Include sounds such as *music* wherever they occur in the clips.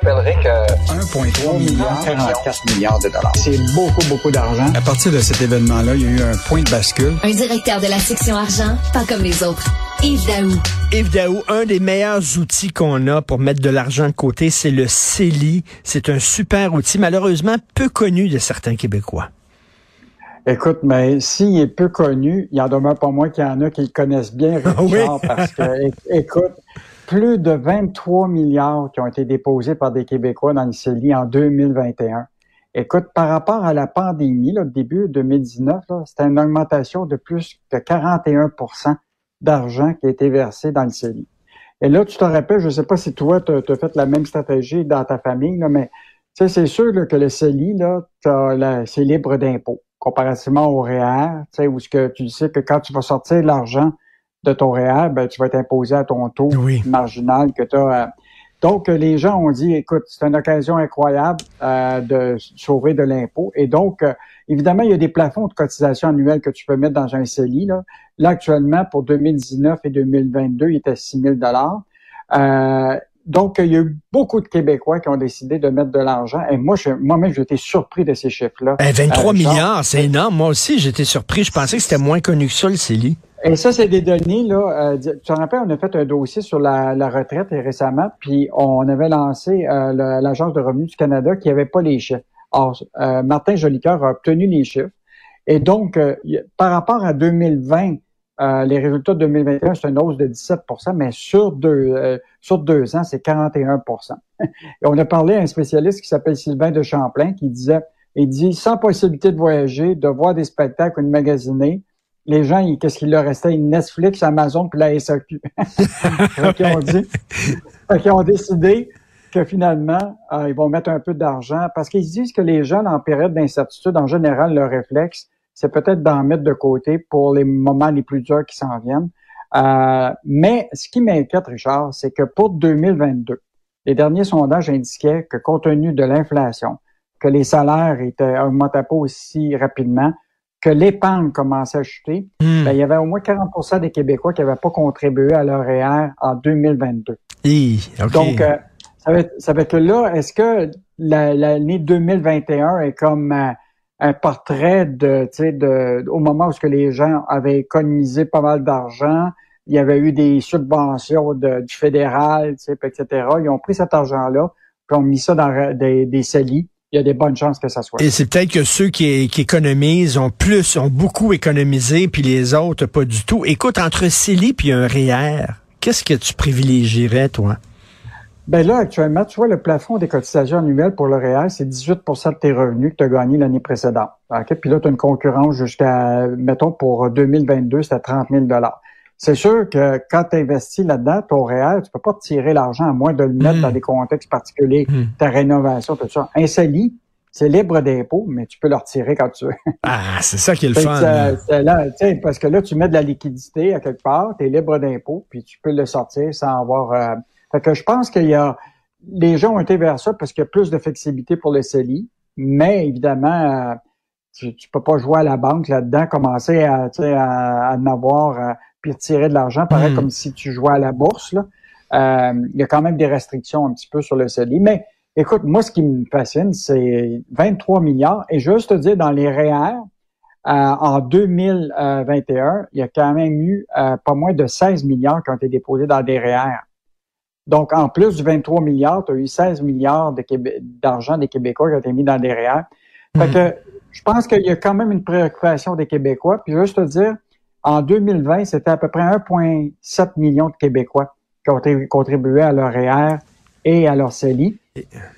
rappellerai que 1,3 milliard, 44 milliards de dollars. C'est beaucoup, beaucoup d'argent. À partir de cet événement-là, il y a eu un point de bascule. Un directeur de la section argent, pas comme les autres. Yves Daou. Yves Daou, un des meilleurs outils qu'on a pour mettre de l'argent de côté, c'est le CELI. C'est un super outil, malheureusement peu connu de certains Québécois. Écoute, mais s'il est peu connu, il y en demeure pas moins qu'il y en a qui le connaissent bien, Richard, parce que, *laughs* écoute, plus de 23 milliards qui ont été déposés par des Québécois dans le CELI en 2021. Écoute, par rapport à la pandémie, là, début 2019, c'était une augmentation de plus que 41% d'argent qui a été versé dans le CELI. Et là, tu te rappelles, je ne sais pas si toi, tu as, fait la même stratégie dans ta famille, là, mais c'est sûr que le CELI, là, c'est libre d'impôt comparativement au REER, où ce que tu sais que quand tu vas sortir l'argent de ton REER, ben, tu vas être imposé à ton taux marginal que tu as. Donc, les gens ont dit, écoute, c'est une occasion incroyable euh, de sauver de l'impôt. Et donc, euh, évidemment, il y a des plafonds de cotisation annuelle que tu peux mettre dans un CELI. Là, là actuellement, pour 2019 et 2022, il était 6 000 euh, donc, il y a eu beaucoup de Québécois qui ont décidé de mettre de l'argent. Et moi, moi-même, j'ai été surpris de ces chiffres-là. 23 milliards, c'est énorme. Moi aussi, j'étais surpris. Je pensais que c'était moins connu que ça, le CELI. Et ça, c'est des données, là. Euh, tu te rappelles, on a fait un dossier sur la, retraite récemment, puis on avait lancé euh, l'Agence de revenus du Canada qui n'avait pas les chiffres. Or, euh, Martin Jolicoeur a obtenu les chiffres. Et donc, par rapport à 2020, les résultats de 2021, c'est une hausse de 17% mais sur deux, sur deux ans, c'est 41% *laughs* Et on a parlé à un spécialiste qui s'appelle Sylvain de Champlain qui disait, il dit, sans possibilité de voyager, de voir des spectacles ou de magasiner, les gens, qu'est-ce qu'il leur restait? Netflix, Amazon, puis la SAQ. *laughs* ils, ont dit, ils ont décidé que finalement, euh, ils vont mettre un peu d'argent parce qu'ils disent que les gens, en période d'incertitude, en général, leur réflexe, c'est peut-être d'en mettre de côté pour les moments les plus durs qui s'en viennent. Euh, mais ce qui m'inquiète, Richard, c'est que pour 2022, les derniers sondages indiquaient que compte tenu de l'inflation, que les salaires étaient augmentaient pas aussi rapidement, que l'épargne commençait à chuter, hmm. ben, il y avait au moins 40% des Québécois qui n'avaient pas contribué à leur REER en 2022. Donc, euh, ça, veut, ça que là, est-ce que l'année 2021 est comme euh, un portrait de, de, au moment où ce que les gens avaient économisé pas mal d'argent, il y avait eu des subventions de, du fédéral, etc. Ils ont pris cet argent-là, puis ont mis ça dans des, des CELI il y a des bonnes chances que ça soit. Et c'est peut-être que ceux qui, qui, économisent ont plus, ont beaucoup économisé, puis les autres pas du tout. Écoute, entre CELI puis un REER, qu'est-ce que tu privilégierais, toi? Ben là, actuellement, tu vois, le plafond des cotisations annuelles pour le REER, c'est 18% de tes revenus que tu as gagnés l'année précédente. OK? Puis là, tu as une concurrence jusqu'à, mettons, pour 2022, c'est à 30 000 c'est sûr que quand tu investis là-dedans, ton réel, tu peux pas tirer l'argent à moins de le mettre hmm. dans des contextes particuliers, hmm. ta rénovation, tout ça. Un CELI, c'est libre d'impôt, mais tu peux le retirer quand tu veux. *laughs* ah, c'est ça qui est le fun. là, parce que là, tu mets de la liquidité à quelque part, tu es libre d'impôt, puis tu peux le sortir sans avoir... Euh... Fait que je pense qu'il y a... Les gens ont été vers ça parce qu'il y a plus de flexibilité pour le CELI, mais évidemment, euh, tu, ne peux pas jouer à la banque là-dedans, commencer à, à, à en avoir... Euh, puis retirer de l'argent, pareil hmm. comme si tu jouais à la bourse. Là. Euh, il y a quand même des restrictions un petit peu sur le CELI. Mais écoute, moi, ce qui me fascine, c'est 23 milliards. Et juste te dire, dans les REER, euh, en 2021, il y a quand même eu euh, pas moins de 16 milliards qui ont été déposés dans des REER. Donc, en plus du 23 milliards, tu as eu 16 milliards d'argent des Québécois qui ont été mis dans des REER. Fait hmm. que je pense qu'il y a quand même une préoccupation des Québécois. Puis juste te dire, en 2020, c'était à peu près 1,7 million de Québécois qui ont contribué à leur REER et à leur CELI.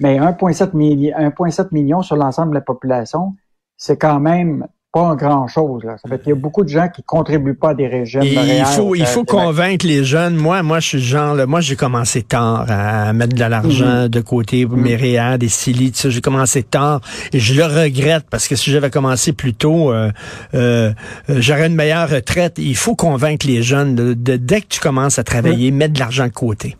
Mais 1,7 million sur l'ensemble de la population, c'est quand même pas grand-chose. Ça fait qu'il y a beaucoup de gens qui contribuent pas à des régimes Il faut, il faut convaincre les jeunes. Moi, moi, je suis genre, là, moi, j'ai commencé tard à mettre de l'argent mhm. de côté pour mes mhm. réels, des CELI, tout ça. J'ai commencé tard et je le regrette parce que si j'avais commencé plus tôt, euh, euh, euh, j'aurais une meilleure retraite. Il faut convaincre les jeunes de, dès que tu commences à travailler, mettre de l'argent de côté.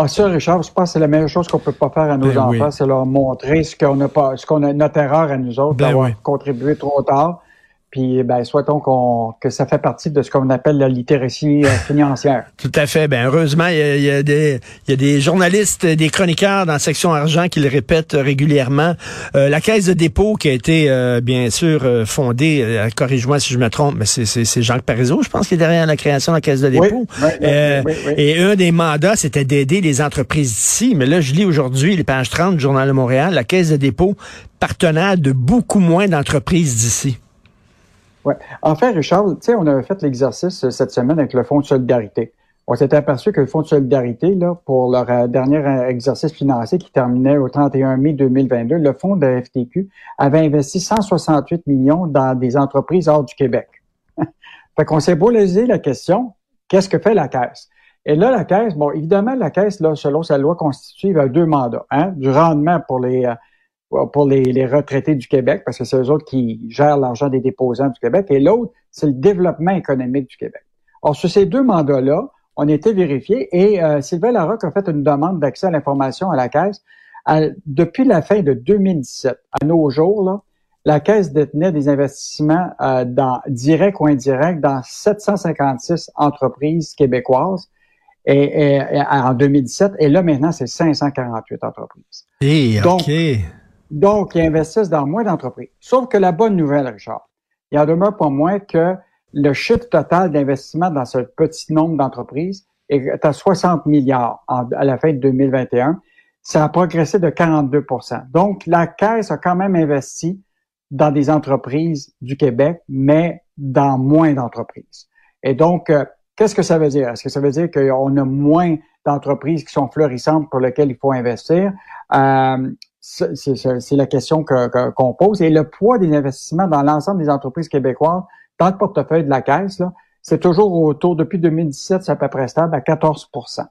Ah, ça, Richard, je pense que c'est la meilleure chose qu'on peut pas faire à nos ben enfants, c'est leur montrer ce qu'on a pas, ce qu'on a, notre erreur à nous autres, ben d'avoir contribué trop tard. Puis, ben, souhaitons qu'on, que ça fait partie de ce qu'on appelle la littératie euh, financière. *laughs* Tout à fait. Ben, heureusement, il y, a, des, il y a des journalistes, des chroniqueurs dans la section argent qui le répètent régulièrement. Euh, la caisse de dépôt qui a été, euh, bien sûr, fondée, corrige-moi si je me trompe, mais c'est, c'est, Jacques Parizeau, je pense, qui est derrière la création de la caisse de dépôt. et un des mandats, c'était d'aider les entreprises d'ici. Mais là, je lis aujourd'hui les pages 30 du Journal de Montréal, la caisse de dépôt partenaire de beaucoup moins d'entreprises d'ici. En fait, Richard, tu sais, on avait fait l'exercice euh, cette semaine avec le Fonds de solidarité. On s'était aperçu que le Fonds de solidarité, pour leur euh, dernier euh, exercice financier qui terminait au 31 mai 2022, le Fonds de FTQ avait investi 168 millions dans des entreprises hors du Québec. *laughs* fait qu'on s'est posé la question, qu'est-ce que fait la Caisse? Et là, la Caisse, bon, évidemment, la Caisse, là, selon sa loi constitutive, a deux mandats. Hein, du rendement pour les pour les, retraités du Québec, parce que c'est eux autres qui gèrent l'argent des déposants du Québec, et l'autre, c'est le développement économique du Québec. Or, sur ces deux mandats-là, on a été vérifiés et euh, Sylvain Larocque a fait une demande d'accès à l'information à la Caisse. depuis la fin de 2017, à nos jours, là, la Caisse détenait des investissements euh, dans directs ou indirects dans 756 entreprises québécoises et, en 2017. Et là, maintenant, c'est 548 entreprises. Et, Donc, donc, ils investissent dans moins d'entreprises. Sauf que la bonne nouvelle, Richard, il en demeure pas moins que le chiffre total d'investissement dans ce petit nombre d'entreprises est à 60 milliards à la fin de 2021. Ça a progressé de 42% Donc, la Caisse a quand même investi dans des entreprises du Québec, mais dans moins d'entreprises. Et donc, euh, qu'est-ce que ça veut dire? Est-ce que ça veut dire qu'on a moins d'entreprises qui sont florissantes pour lesquelles il faut investir? Euh, c'est la question qu'on pose. Et le poids des investissements dans l'ensemble des entreprises québécoises, dans le portefeuille de la Caisse, c'est toujours autour, depuis 2017, c'est à peu près stable, à 14%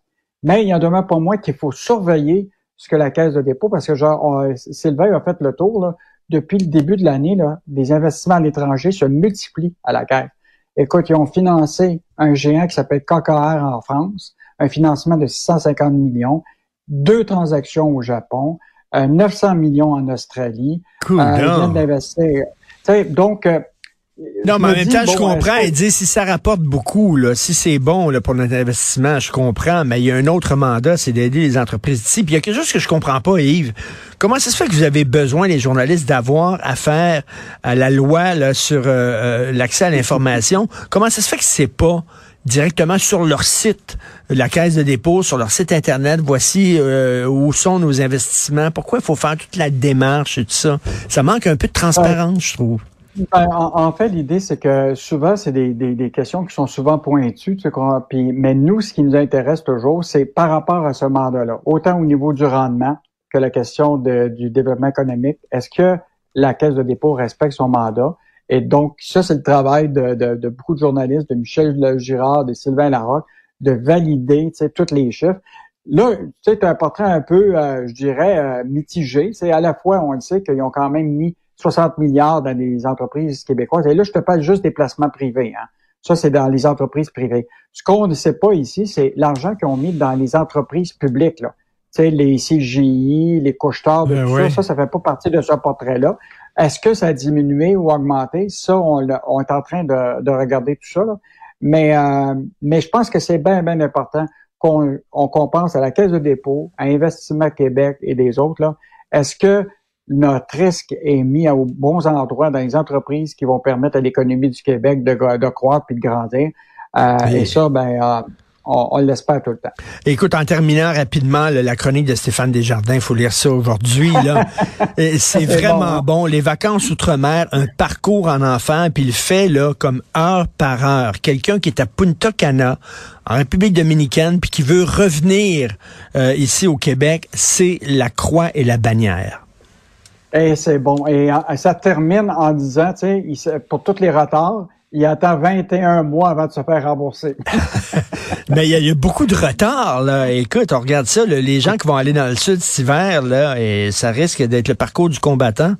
Mais il y en demeure pas moins qu'il faut surveiller ce que la Caisse de dépôt, parce que genre, Sylvain a fait le tour, depuis le début de l'année, des investissements à l'étranger se multiplient à la Caisse. Écoute, ils ont financé un géant qui s'appelle KKR en France, un financement de 650 millions, deux transactions au Japon, 900 euh, millions en Australie. Cool, euh, ils viennent d'investir. Donc, euh, non, mais en même temps, je comprends. Il dit si ça rapporte beaucoup, là, si c'est bon là, pour notre investissement, je comprends. Mais il y a un autre mandat, c'est d'aider les entreprises d'ici. Puis il y a quelque chose que je comprends pas, Yves. Comment ça se fait que vous avez besoin, les journalistes, d'avoir affaire à la loi là, sur l'accès à l'information? Comment ça se fait que c'est pas directement sur leur site, la caisse de dépôt, sur leur site Internet, voici euh, où sont nos investissements. Pourquoi il faut faire toute la démarche et tout ça? Ça manque un peu de transparence, je trouve. Ben, en, fait, l'idée, c'est que souvent, c'est des, des, questions qui sont souvent pointues. Tu sais, mais nous, ce qui nous intéresse toujours, c'est par rapport à ce mandat-là, autant au niveau du rendement que la question du développement économique. Est-ce que la caisse de dépôt respecte son mandat? Et donc, ça, c'est le travail de, de, beaucoup de journalistes, de Michel Girard, de Sylvain Larocque, de valider tous les chiffres. Là, tu sais, un portrait un peu, euh, je dirais, euh, mitigé. C'est à la fois, on le sait qu'ils ont quand même mis 60 milliards dans les entreprises québécoises. Et là, je te parle juste des placements privés. Hein. Ça, c'est dans les entreprises privées. Ce qu'on ne sait pas ici, c'est l'argent qu'ils ont mis dans les entreprises publiques. Là. Tu sais, les CGI, les couches de ben tout ça, ça, ça fait pas partie de ce portrait-là. Est-ce que ça a diminué ou augmenté? Ça, on, on est en train de, de regarder tout ça. Mais, euh, mais je pense que c'est bien, bien important qu'on on, pense à la Caisse de dépôt, à Investissement Québec et des autres. Est-ce que notre risque est mis aux bons endroits dans les entreprises qui vont permettre à l'économie du Québec de, de croître puis de grandir? Euh, et ça, ben, euh, on, l'espère tout le temps. Écoute, en terminant rapidement, la chronique de Stéphane Desjardins, il faut lire ça aujourd'hui. *laughs* c'est vraiment bon. Les vacances outre-mer, un parcours en enfant, puis il fait là comme heure par heure. Quelqu'un qui est à Punta Cana, en République dominicaine, puis qui veut revenir euh, ici au Québec, c'est la croix et la bannière. Et c'est bon. Et euh, ça termine en disant, tu sais, pour tous les retards, il attend 21 mois avant de se faire rembourser. *laughs* Mais il y, a beaucoup de retard, là. Écoute, on regarde ça, les gens qui vont aller dans le sud cet hiver, là, et ça risque d'être le parcours du combattant.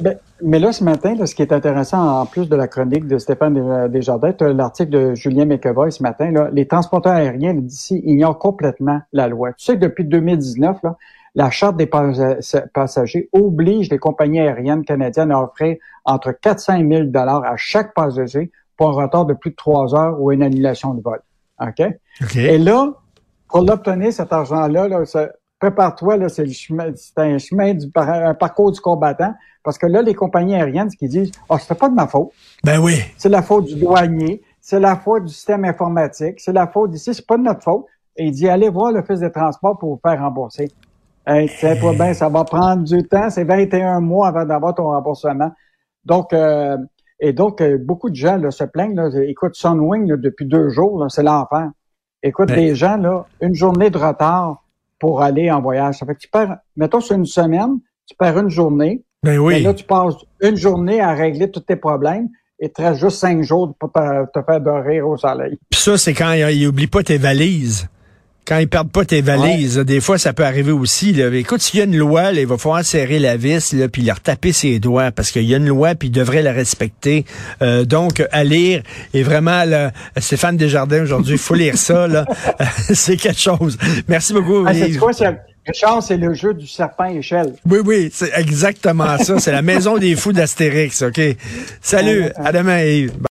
Ben, mais là, ce matin, ce qui est intéressant, en plus de la chronique de Stéphane Desjardins, l'article de Julien McEvoy ce matin, là, les transporteurs aériens d'ici ignorent complètement la loi. Tu sais que depuis 2019, là, la Charte des passagers oblige les compagnies aériennes canadiennes à offrir entre 400 et 1000 dollars à chaque passager pour un retard de plus de trois heures ou une annulation de vol. OK? Et là, pour l'obtenir, cet argent-là, là, prépare-toi, c'est un chemin du un parcours du combattant. Parce que là, les compagnies aériennes, ce qu'ils disent, ah, oh, c'est pas de ma faute. Ben oui. C'est la faute du douanier, c'est la faute du système informatique, c'est la faute d'ici, c'est pas de notre faute. Et il dit, allez voir l'Office des transports pour vous faire rembourser. Hey, sais pas bien, ça va prendre du temps, c'est 21 mois avant d'avoir ton remboursement. Donc, euh, et donc, euh, beaucoup de gens là, se plaignent. Là, écoute, Sunwing, là, depuis deux jours, c'est l'enfer. Écoute, ben des gens, là, une journée de retard pour aller en voyage. Ça fait que tu perds, mettons, sur une semaine, tu perds une journée. Ben oui. Et là, tu passes une journée à régler tous tes problèmes et tu restes juste cinq jours pour te, te faire dormir au soleil. Puis ça, c'est quand il oublie pas tes valises quand ils perdent pas tes valises, des fois ça peut arriver aussi. Là. Écoute, s'il y a une loi, il va falloir serrer la vis là, puis leur taper ses doigts parce qu'il y a une loi puis ils devraient la respecter. Euh, donc à lire et vraiment là, Stéphane Desjardins aujourd'hui, il faut lire ça là. *laughs* *laughs* c'est quelque chose. Merci beaucoup. Ah, c'est quoi, Richard, c'est le jeu du serpent échelle. Oui, oui, c'est exactement ça. C'est la maison des fous d'Astérix, OK? Salut, à demain Yves.